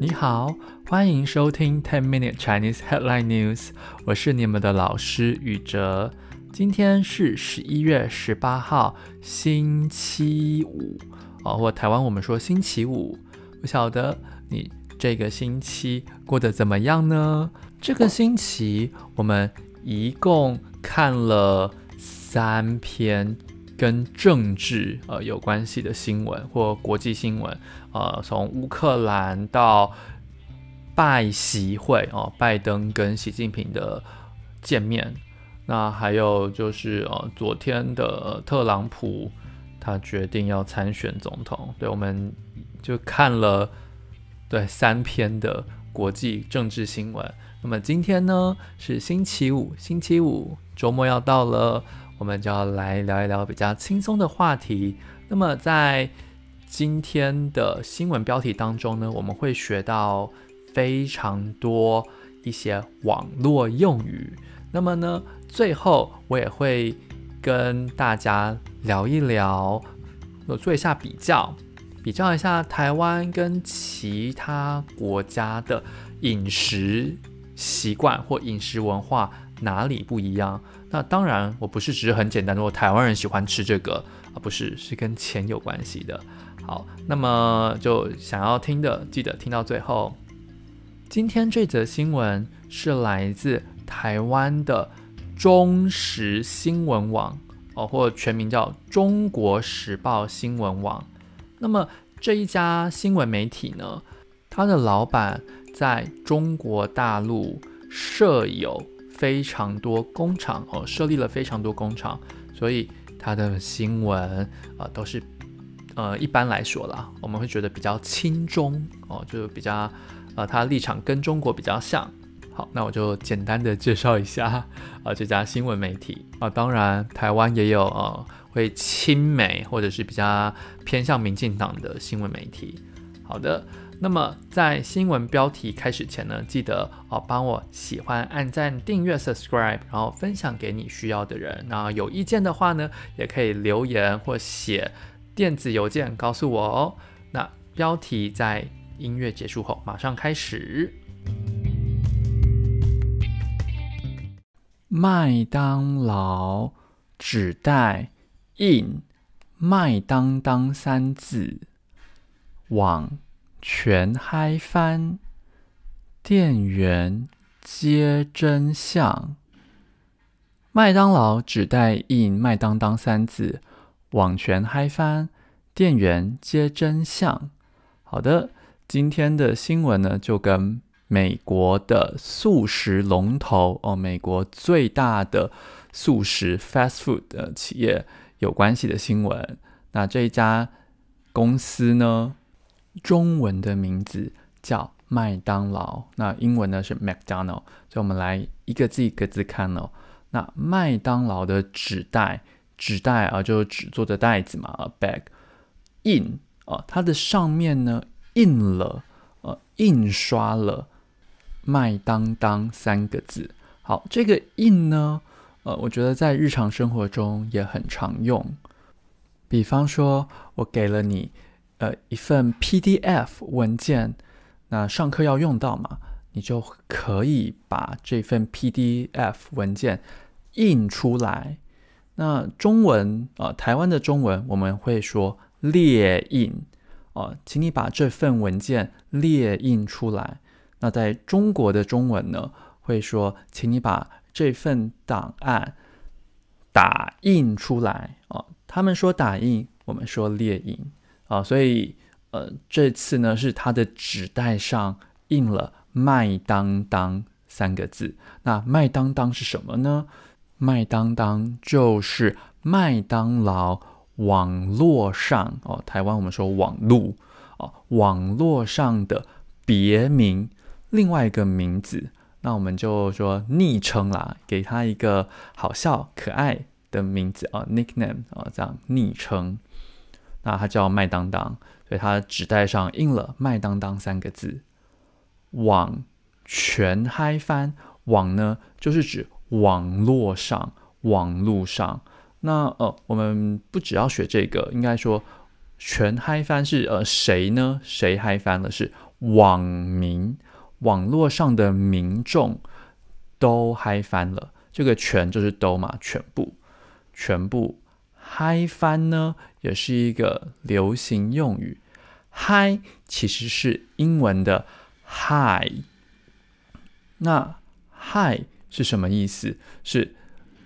你好，欢迎收听 Ten Minute Chinese Headline News，我是你们的老师宇哲。今天是十一月十八号，星期五哦，或台湾我们说星期五。不晓得你这个星期过得怎么样呢？这个星期我们一共看了三篇。跟政治呃有关系的新闻或国际新闻，呃，从乌克兰到拜习会哦，拜登跟习近平的见面，那还有就是呃，昨天的特朗普他决定要参选总统，对，我们就看了对三篇的国际政治新闻。那么今天呢是星期五，星期五周末要到了。我们就要来聊一聊比较轻松的话题。那么在今天的新闻标题当中呢，我们会学到非常多一些网络用语。那么呢，最后我也会跟大家聊一聊，我做一下比较，比较一下台湾跟其他国家的饮食习惯或饮食文化哪里不一样。那当然，我不是只是很简单的说台湾人喜欢吃这个啊，不是，是跟钱有关系的。好，那么就想要听的，记得听到最后。今天这则新闻是来自台湾的中时新闻网哦，或全名叫中国时报新闻网。那么这一家新闻媒体呢，它的老板在中国大陆设有。非常多工厂哦，设立了非常多工厂，所以它的新闻啊、都是呃一般来说啦，我们会觉得比较亲中哦，就比较呃它的立场跟中国比较像。好，那我就简单的介绍一下啊、呃、这家新闻媒体啊、当然台湾也有呃会亲美或者是比较偏向民进党的新闻媒体。好的。那么在新闻标题开始前呢，记得哦帮我喜欢、按赞、订阅、subscribe，然后分享给你需要的人。那有意见的话呢，也可以留言或写电子邮件告诉我哦。那标题在音乐结束后马上开始。麦当劳纸袋印“麦当当”三字网。全嗨翻，店员揭真相。麦当劳纸袋印“麦当当”三字，网全嗨翻，店员揭真相。好的，今天的新闻呢，就跟美国的素食龙头哦，美国最大的素食 fast food 的企业有关系的新闻。那这一家公司呢？中文的名字叫麦当劳，那英文呢是 McDonald，所以我们来一个字一个字看哦。那麦当劳的纸袋，纸袋啊，就是纸做的袋子嘛，a bag，印啊，它的上面呢印了呃印刷了麦当当三个字。好，这个印呢，呃，我觉得在日常生活中也很常用，比方说我给了你。呃，一份 PDF 文件，那上课要用到嘛，你就可以把这份 PDF 文件印出来。那中文啊、呃，台湾的中文我们会说列印哦、呃，请你把这份文件列印出来。那在中国的中文呢，会说，请你把这份档案打印出来哦、他们说打印，我们说列印。啊，所以呃，这次呢是它的纸袋上印了“麦当当”三个字。那“麦当当”是什么呢？“麦当当”就是麦当劳网络上哦，台湾我们说网路哦，网络上的别名，另外一个名字。那我们就说昵称啦，给他一个好笑可爱的名字啊，nickname 啊，这样昵称。那它叫麦当当，所以它纸袋上印了“麦当当”三个字。网全嗨翻，网呢就是指网络上、网络上。那呃，我们不只要学这个，应该说全嗨翻是呃谁呢？谁嗨翻了？是网民，网络上的民众都嗨翻了。这个全就是都嘛，全部，全部嗨翻呢，也是一个流行用语。嗨其实是英文的 high。那 high 是什么意思？是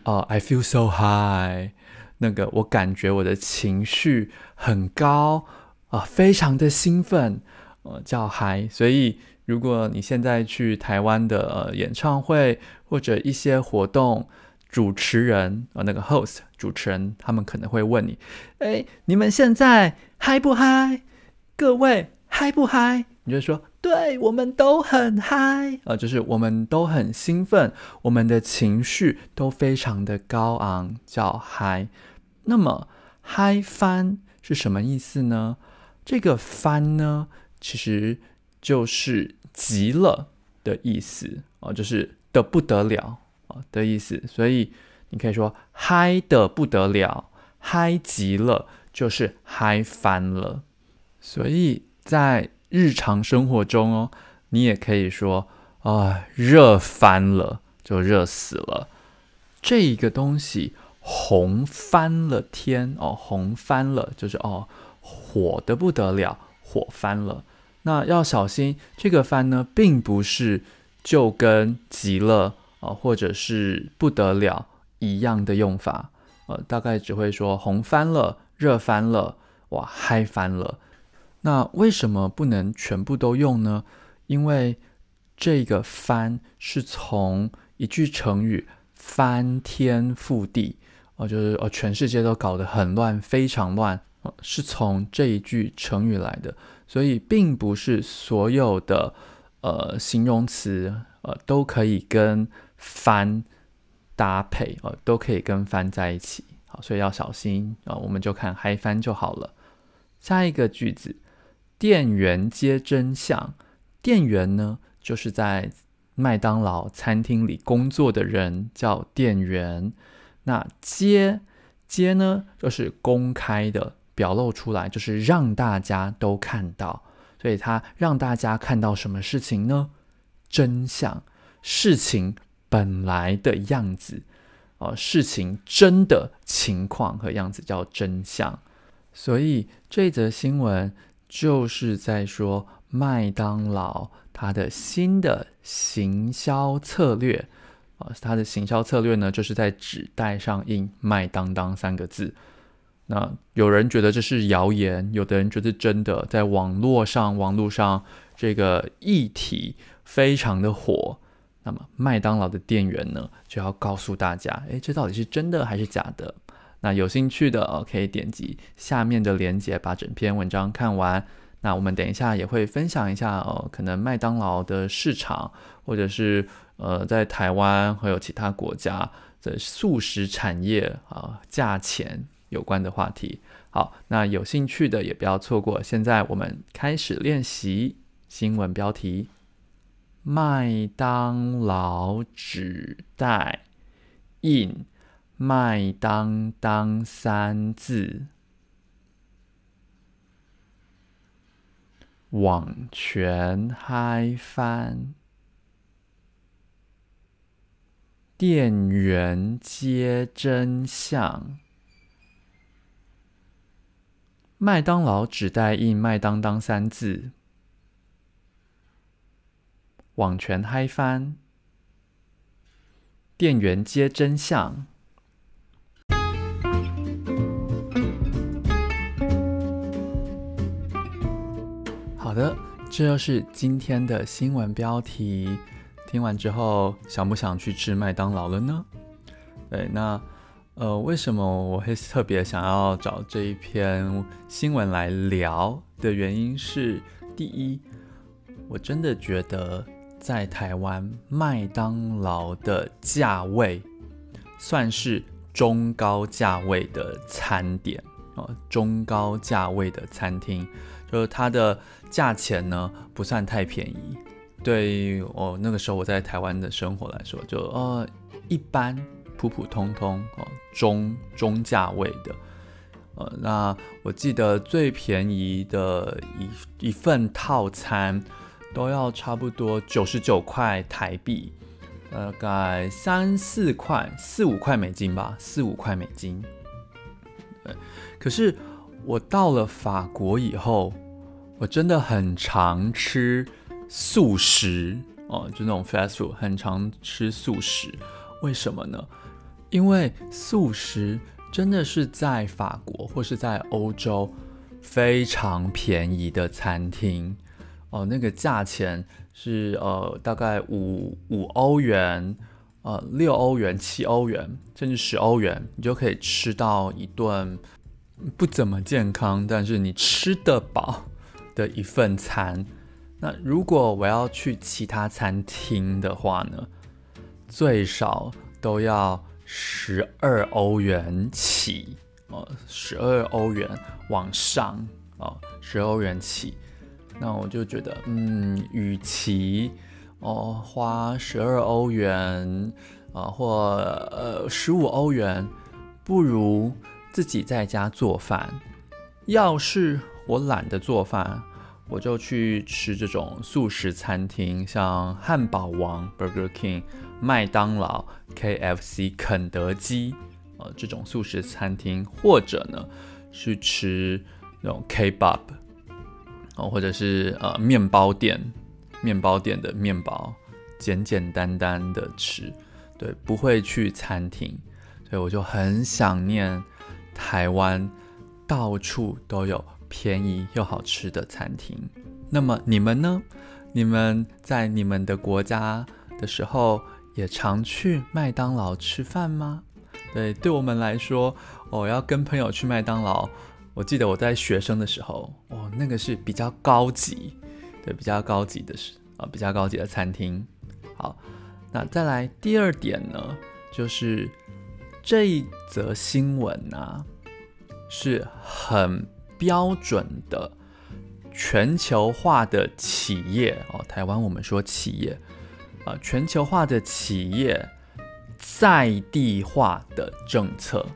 啊、，I feel so high。那个我感觉我的情绪很高啊、非常的兴奋，呃，叫嗨。所以如果你现在去台湾的演唱会或者一些活动，主持人啊、呃，那个 host 主持人，他们可能会问你，哎，你们现在嗨不嗨？各位嗨不嗨？你就说。对，我们都很嗨，呃，就是我们都很兴奋，我们的情绪都非常的高昂，叫嗨。那么嗨翻是什么意思呢？这个翻呢，其实就是极了的意思啊、就是的不得了、的意思。所以你可以说嗨的不得了，嗨极了，就是嗨翻了。所以在日常生活中哦，你也可以说啊，热翻了，就热死了。这一个东西红翻了天哦，红翻了就是哦，火得不得了，火翻了。那要小心，这个翻呢，并不是就跟极了啊，或者是不得了一样的用法。呃，大概只会说红翻了，热翻了，哇，嗨翻了。那为什么不能全部都用呢？因为这个“翻”是从一句成语“翻天覆地”哦，就是哦，全世界都搞得很乱，非常乱，哦，是从这一句成语来的。所以，并不是所有的呃形容词呃都可以跟“翻”搭配，呃，都可以跟“翻”在一起。好，所以要小心啊，我们就看“嗨翻”就好了。下一个句子。店员接真相，店员呢，就是在麦当劳餐厅里工作的人，叫店员。那接接呢，就是公开的表露出来，就是让大家都看到。所以他让大家看到什么事情呢？真相，事情本来的样子，哦，事情真的情况和样子叫真相。所以这则新闻。就是在说麦当劳它的新的行销策略啊，它的行销策略呢，就是在纸袋上印“麦当当”三个字。那有人觉得这是谣言，有的人觉得真的。在网络上，网络上这个议题非常的火。那么麦当劳的店员呢，就要告诉大家，诶，这到底是真的还是假的？那有兴趣的哦，可以点击下面的链接，把整篇文章看完。那我们等一下也会分享一下哦，可能麦当劳的市场，或者是呃，在台湾还有其他国家的速食产业啊，价钱有关的话题。好，那有兴趣的也不要错过。现在我们开始练习新闻标题：麦当劳纸袋印。麦当当三字，网全嗨翻，店员接真相。麦当劳纸袋印麦当当三字，网全嗨翻，店员接真相。好的，这就是今天的新闻标题。听完之后，想不想去吃麦当劳了呢？对，那呃，为什么我会特别想要找这一篇新闻来聊的原因是，第一，我真的觉得在台湾麦当劳的价位算是中高价位的餐点哦，中高价位的餐厅，就是它的。价钱呢不算太便宜，对于我那个时候我在台湾的生活来说，就呃一般普普通通哦中中价位的，呃那我记得最便宜的一一份套餐都要差不多九十九块台币，大概三四块、四五块美金吧，四五块美金。可是我到了法国以后，我真的很常吃素食哦，就那种 fast food，很常吃素食。为什么呢？因为素食真的是在法国或是在欧洲非常便宜的餐厅哦，那个价钱是呃大概五五欧元，呃六欧元、七欧元，甚至十欧元，你就可以吃到一顿不怎么健康，但是你吃得饱的一份餐。那如果我要去其他餐厅的话呢，最少都要十二欧元起哦，十二欧元往上哦，十欧元起。那我就觉得，嗯，与其哦花十二欧元啊，或呃十五欧元，不如自己在家做饭。要是我懒得做饭，我就去吃这种速食餐厅，像汉堡王 （Burger King）、麦当劳 （KFC）、肯德基，呃，这种速食餐厅，或者呢，去吃那种 Kebab，哦，或者是呃面包店，面包店的面包，简简单单的吃，对，不会去餐厅，所以我就很想念台湾，到处都有。便宜又好吃的餐厅，那么你们呢？你们在你们的国家的时候也常去麦当劳吃饭吗？对，对我们来说，我、要跟朋友去麦当劳。我记得我在学生的时候，哦，那个是比较高级，对，比较高级的是啊，比较高级的餐厅。好，那再来第二点呢，就是这一则新闻呢、啊，是很。标准的全球化的企业哦，台湾我们说企业啊，全球化的企业在地化的政策，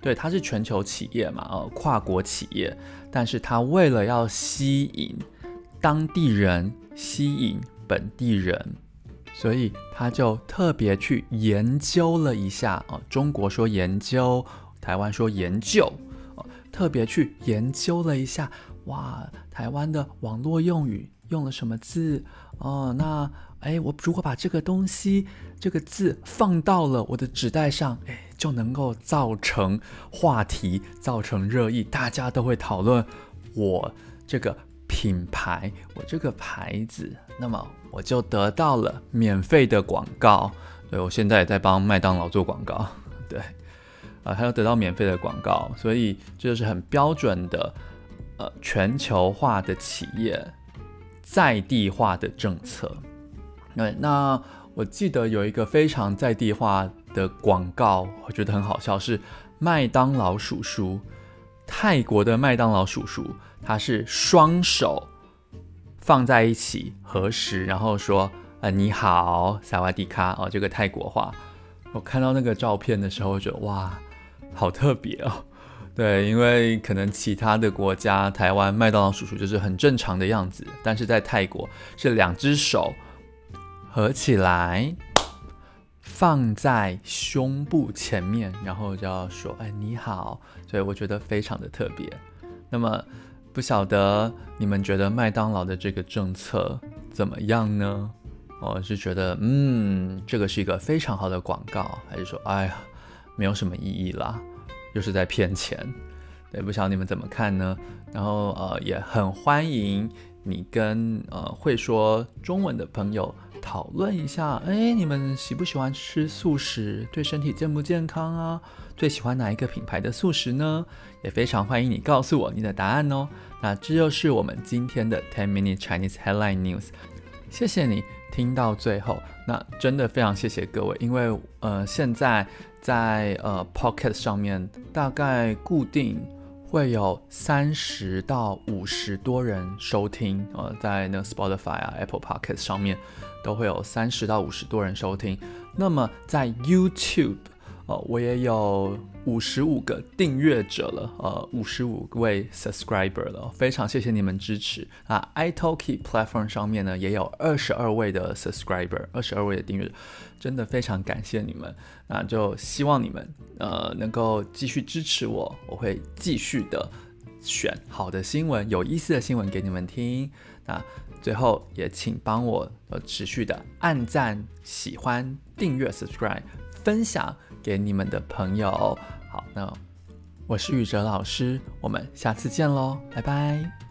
对，它是全球企业嘛，呃，跨国企业，但是它为了要吸引当地人，吸引本地人，所以他就特别去研究了一下啊，中国说研究，台湾说研究。特别去研究了一下，哇，台湾的网络用语用了什么字？哦，那哎，我如果把这个东西这个字放到了我的纸袋上，哎，就能够造成话题，造成热议，大家都会讨论我这个品牌，我这个牌子，那么我就得到了免费的广告。对，我现在也在帮麦当劳做广告，对。呃，还要得到免费的广告，所以这就是很标准的，呃，全球化的企业在地化的政策。对，那我记得有一个非常在地化的广告，我觉得很好笑，是麦当劳叔叔，泰国的麦当劳叔叔，他是双手放在一起合十，然后说，呃，你好，萨瓦迪卡哦，这个泰国话。我看到那个照片的时候，我觉得哇。好特别哦，对，因为可能其他的国家，台湾麦当劳叔叔就是很正常的样子，但是在泰国是两只手合起来放在胸部前面，然后就要说“哎，你好”，所以我觉得非常的特别。那么不晓得你们觉得麦当劳的这个政策怎么样呢？我是觉得，嗯，这个是一个非常好的广告，还是说，哎呀？没有什么意义啦，又是在骗钱，对，不晓得你们怎么看呢？然后呃，也很欢迎你跟呃会说中文的朋友讨论一下，哎，你们喜不喜欢吃素食？对身体健不健康啊？最喜欢哪一个品牌的素食呢？也非常欢迎你告诉我你的答案哦。那这就是我们今天的 Ten Minute Chinese Headline News，谢谢你听到最后，那真的非常谢谢各位，因为呃现在。在呃 Pocket 上面，大概固定会有三十到五十多人收听，呃，在那个 Spotify 啊、Apple Podcast 上面都会有三十到五十多人收听。那么在 YouTube，呃，我也有五十五个订阅者了，呃，五十五位 subscriber 了，非常谢谢你们支持啊！iTalki platform 上面呢也有二十二位的 subscriber，二十二位的订阅，真的非常感谢你们。那就希望你们呃能够继续支持我，我会继续的选好的新闻、有意思的新闻给你们听。那最后也请帮我呃持续的按赞、喜欢、订阅、subscribe、分享。给你们的朋友，好，那我是宇哲老师，我们下次见喽，拜拜。